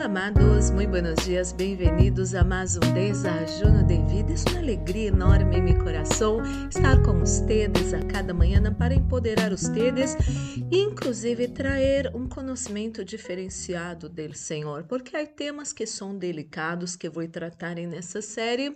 Olá, amados, muito buenos dias, bem-vindos a mais um Desajuno de Vida. É uma alegria enorme em meu coração estar com vocês a cada manhã para empoderar vocês e, inclusive, trazer um conhecimento diferenciado do Senhor, porque há temas que são delicados que vou tratar nessa série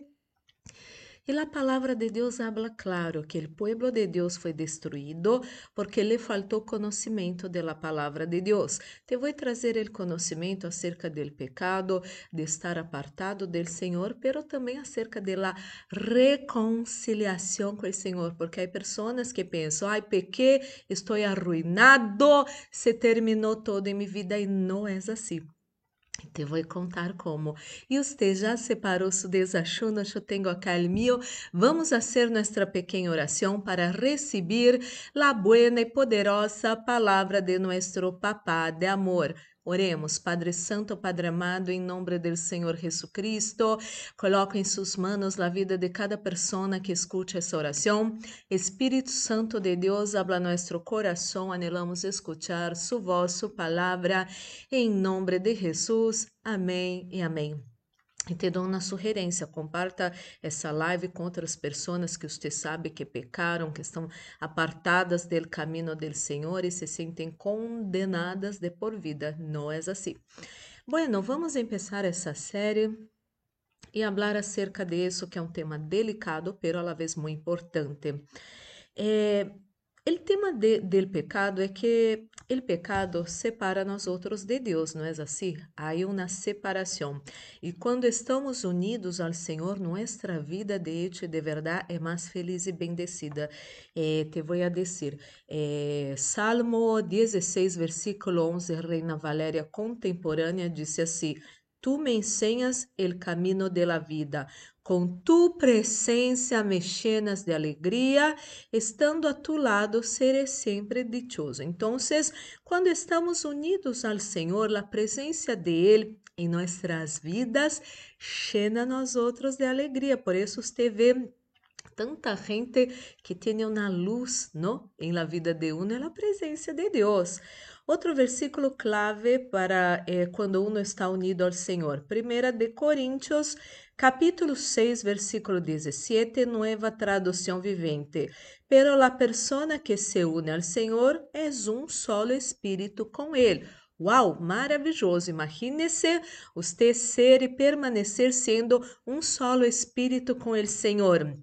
e a palavra de Deus habla claro que o pueblo de Deus foi destruído porque lhe faltou conhecimento da palavra de Deus. Te vou trazer o conhecimento acerca do pecado, de estar apartado do Senhor, pero também acerca da reconciliação com o Senhor, porque há pessoas que pensam, ai, pequei, estou arruinado, se terminou todo em minha vida e não é assim. Te vou contar como. E você já separou seu desachuno? Eu tenho o meu. Vamos fazer nossa pequena oração para receber a buena e poderosa palavra de nosso Papá de amor. Oremos, Padre Santo, Padre amado, em nome do Senhor Jesus Cristo, coloco em suas mãos a vida de cada pessoa que escute essa oração. Espírito Santo de Deus, habla nosso coração, anelamos escuchar sua voz, sua palavra, em nome de Jesus. Amém e amém. E te dou uma sugerência, comparta essa live com outras pessoas que você sabe que pecaram, que estão apartadas do caminho do Senhor e se sentem condenadas de por vida. Não é assim. Bueno, vamos começar essa série e falar acerca disso, que é um tema delicado, pero a la vez muito importante. Eh, o tema de, pecado é que o pecado separa nós outros de Deus, não é assim? Há uma separação. E quando estamos unidos ao Senhor, nossa vida de hecho de verdade é mais feliz e bendecida. Eh, te vou a dizer, eh, Salmo 16, versículo 11, Reina Valéria contemporânea, disse assim: Tu me enseñas el camino de la vida. Com tu presença me llenas de alegria, estando a tu lado seré sempre dichoso. Então, quando estamos unidos ao Senhor, a presença de Ele em nossas vidas llena nós outros de alegria. Por isso, você vê tanta gente que tem uma luz, não? Em la vida de uno é a presença de Deus. Outro versículo clave para eh, quando uno está unido ao Senhor. Primeira de Coríntios, capítulo 6, versículo 17, nova tradução vivente. Pero la persona que se une ao Senhor é um solo espírito com Ele. Uau, maravilhoso! Imagine-se você ser e permanecer sendo um solo espírito com o Senhor.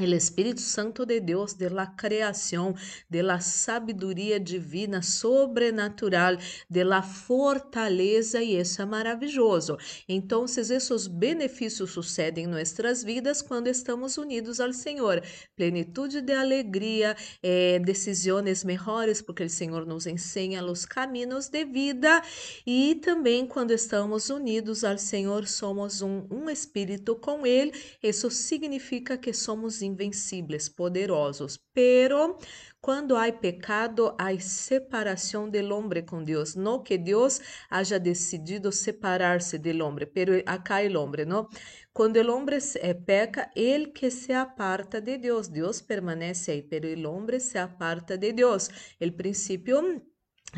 El Espírito Santo de Deus, de la creação, de la sabedoria divina, sobrenatural, de la fortaleza, e isso é maravilhoso. Então, esses benefícios sucedem em nossas vidas quando estamos unidos ao Senhor. Plenitude de alegria, eh, decisões melhores, porque o Senhor nos ensina os caminhos de vida, e também quando estamos unidos ao Senhor, somos um, um espírito com Ele. Isso significa que somos invencíveis, poderosos. Pero quando há pecado, há separação do homem com Deus. Não que Deus haya decidido separar-se do homem, pero acá o homem, não? Quando o homem eh, peca, ele que se aparta de Deus. Deus permanece aí, pero o homem se aparta de Deus. O princípio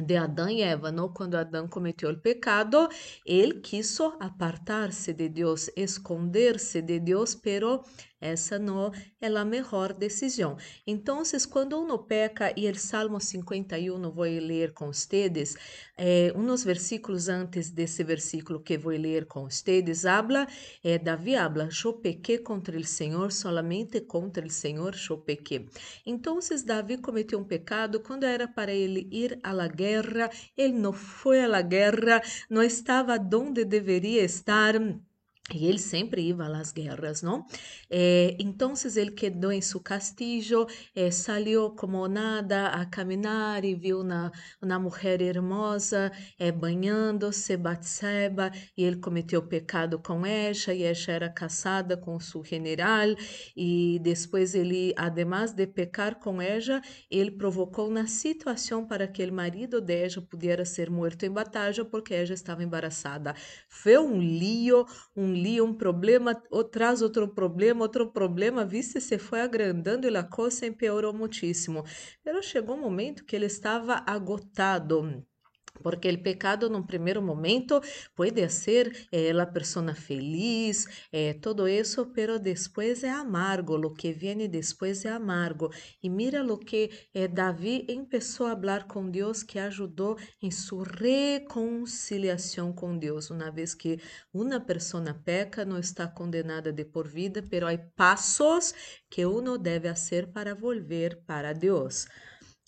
de Adão e Eva, não? Quando Adão cometeu o pecado, ele quis apartar-se de Deus, esconder-se de Deus, pero essa não é a melhor decisão. Então, quando uno peca, e o Salmo 51 vou ler com vocês, eh, uns versículos antes desse versículo que vou ler com vocês, habla, eh, Davi habla, eu pequei contra o Senhor, solamente contra o Senhor eu pequei. Então, Davi cometeu um pecado, quando era para ele ir à guerra, ele não foi à guerra, não estava onde deveria estar, e ele sempre ia às guerras, não? Eh, então, ele quedou em seu castillo, eh, saiu como nada a caminhar e viu uma, mulher hermosa eh, banhando-se, Batseba, e ele cometeu pecado com ela, e ela era casada com seu general, e depois ele, además de pecar com ela, ele provocou uma situação para que o marido dela pudesse ser morto em batalha porque ela estava embaraçada. Foi um lío, um lío, um problema, traz outro problema, outro problema, viste, se foi agrandando e a coisa empeorou muitíssimo. Pero chegou um momento que ele estava agotado Porque o pecado, num primeiro momento, pode ser eh, a pessoa feliz, eh, todo isso, pero depois é amargo. O que vem depois é amargo. E mira lo que eh, Davi começou a falar com Deus, que ajudou em sua reconciliação com Deus. Uma vez que uma pessoa peca, não está condenada de por vida, pero há passos que uno deve fazer para volver para Deus.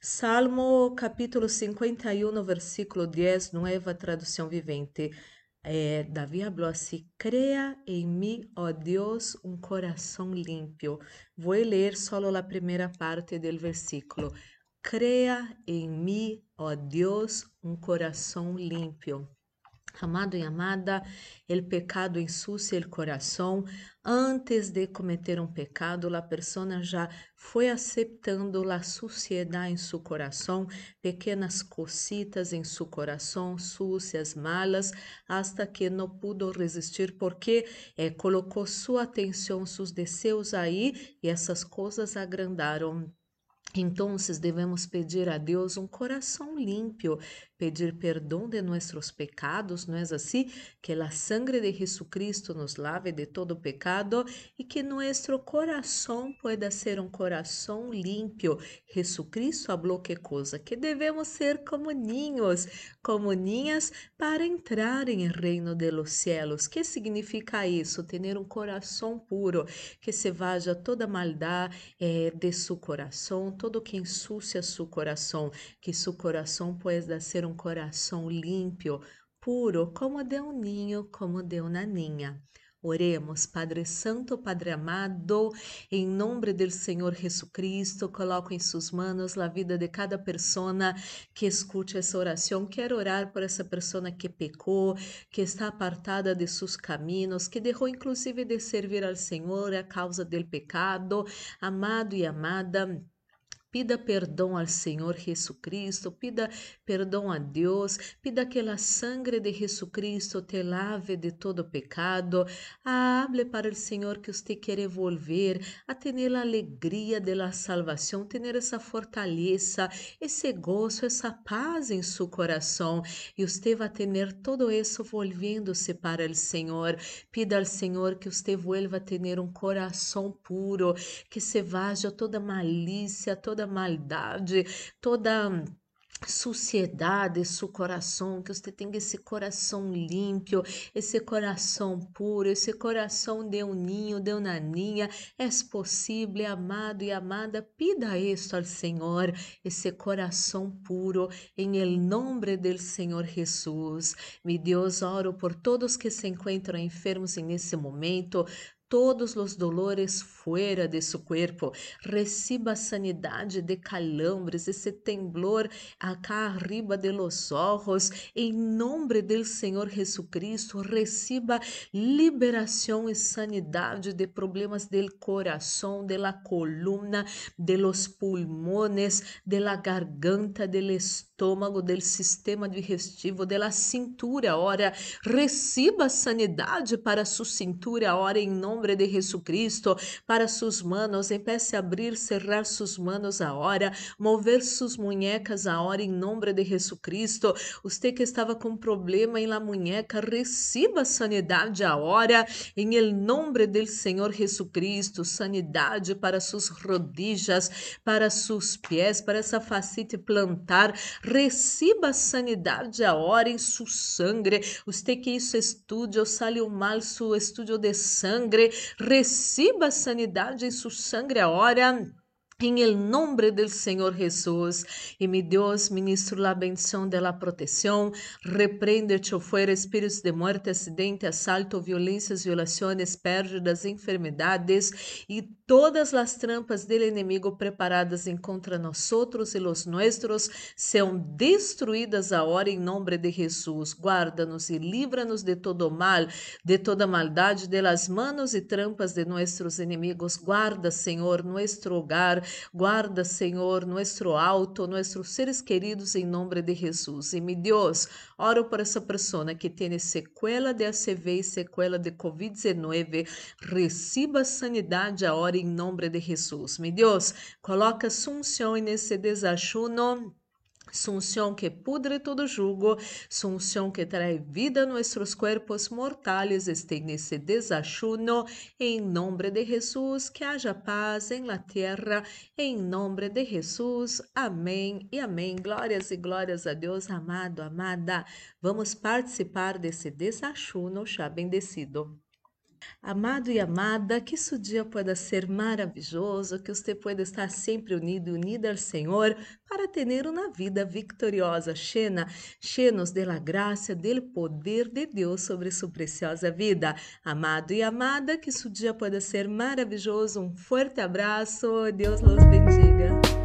Salmo capítulo 51, versículo 10, nueva tradução vivente. É, Davi falou assim: Crea em mim, ó Deus, um coração limpo. Vou ler só a primeira parte do versículo. Crea em mim, ó Deus, um coração limpo. Amado e amada, o pecado ensucia o coração. Antes de cometer um pecado, a pessoa já foi aceitando a suciedade em seu coração, pequenas cositas em seu coração, sucias, malas, hasta que não pudo resistir. Porque eh, colocou sua atenção, seus desejos aí e essas coisas agrandaram então, devemos pedir a Deus um coração limpo, pedir perdão de nossos pecados, não é assim? Que a sangre de Jesucristo nos lave de todo pecado e que nosso coração pueda ser um coração limpo. Jesucristo falou que coisa? Que devemos ser como ninhos, como ninhas para entrar em reino de los cielos. Que significa isso? Ter um coração puro, que se vaja toda maldade eh, de seu coração, todo que ensucia seu coração, que seu coração pueda ser um coração limpo, puro, como de um ninho, como de uma ninha. Oremos, Padre Santo, Padre amado, em nome do Senhor Jesucristo, coloco em suas mãos a vida de cada pessoa que escute essa oração. Quero orar por essa pessoa que pecou, que está apartada de seus caminhos, que deixou inclusive de servir ao Senhor a causa do pecado. Amado e amada, Pida perdão ao Senhor Jesucristo, pida perdão a Deus, pida que a sangre de Jesucristo te lave de todo pecado. Hable para o Senhor que você quer volver a ter a alegria de la salvação, ter essa fortaleza, esse gozo, essa paz em seu coração. E você vai ter todo isso volvendo-se para o Senhor. Pida ao Senhor que você vuelva a ter um coração puro, que se vaja toda malícia, toda maldade, toda suciedade, seu coração, que você tenha esse coração limpo, esse coração puro, esse coração de um ninho, de uma ninha. É possível, amado e amada, pida isso ao Senhor, esse coração puro, em nome do Senhor Jesus. Me Deus, oro por todos que se encontram enfermos nesse momento, todos os dolores fuera de su cuerpo. Reciba sanidade de calambres, esse temblor acá arriba de los ojos. Em nome do Senhor Jesucristo, reciba liberação e sanidade de problemas del coração, de la columna, de los pulmones, de la garganta, del estômago, del sistema digestivo, de la cintura. Ora, reciba sanidade para sua cintura. Ora, em nome nome de Jesucristo, para suas manos, empece a abrir, cerrar suas manos agora, mover suas muñecas agora em nome de Jesucristo. Você que estava com problema em la muñeca, receba sanidade agora, em el nome do Senhor Jesucristo, sanidade para suas rodillas, para seus pés, para essa facite plantar, receba sanidade agora em seu sangue. Você que isso estude, ou saliu mal seu estudo de sangue, Reciba sanidade em seu sangue agora. Em el del Senhor Jesus, e mi Deus, ministro la bendición de la protección, reprende, echo fuera espíritos de muerte, acidente, asalto, violências, violações, pérdidas, enfermedades e todas as trampas del enemigo preparadas contra nosotros e los nuestros são destruídas agora em nome de Jesus. Guarda-nos e livra-nos de todo mal, de toda maldade, de las manos e trampas de nossos inimigos. Guarda, Senhor, nosso hogar, Guarda, Senhor, nuestro auto, nossos seres queridos em nome de Jesus. E, meu Deus, oro por essa pessoa que tem sequela de ACV e sequela de Covid-19. Receba sanidade agora em nome de Jesus. Meu Deus, coloca sunção nesse desajuno Su unción que pudre todo jugo, su unción que trae vida a nuestros cuerpos mortales esté nesse desayuno. Em nome de Jesus, que haja paz em la tierra. Em nome de Jesus, amém e amém. Glórias e glórias a Deus, amado, amada. Vamos participar desse desayuno já bendecido. Amado e amada, que seu dia pueda ser maravilhoso, que você pueda estar sempre unido e unida ao Senhor para ter uma vida victoriosa, llena, llenos de la graça, del poder de Deus sobre sua preciosa vida. Amado e amada, que seu dia pueda ser maravilhoso. Um forte abraço, Deus los bendiga.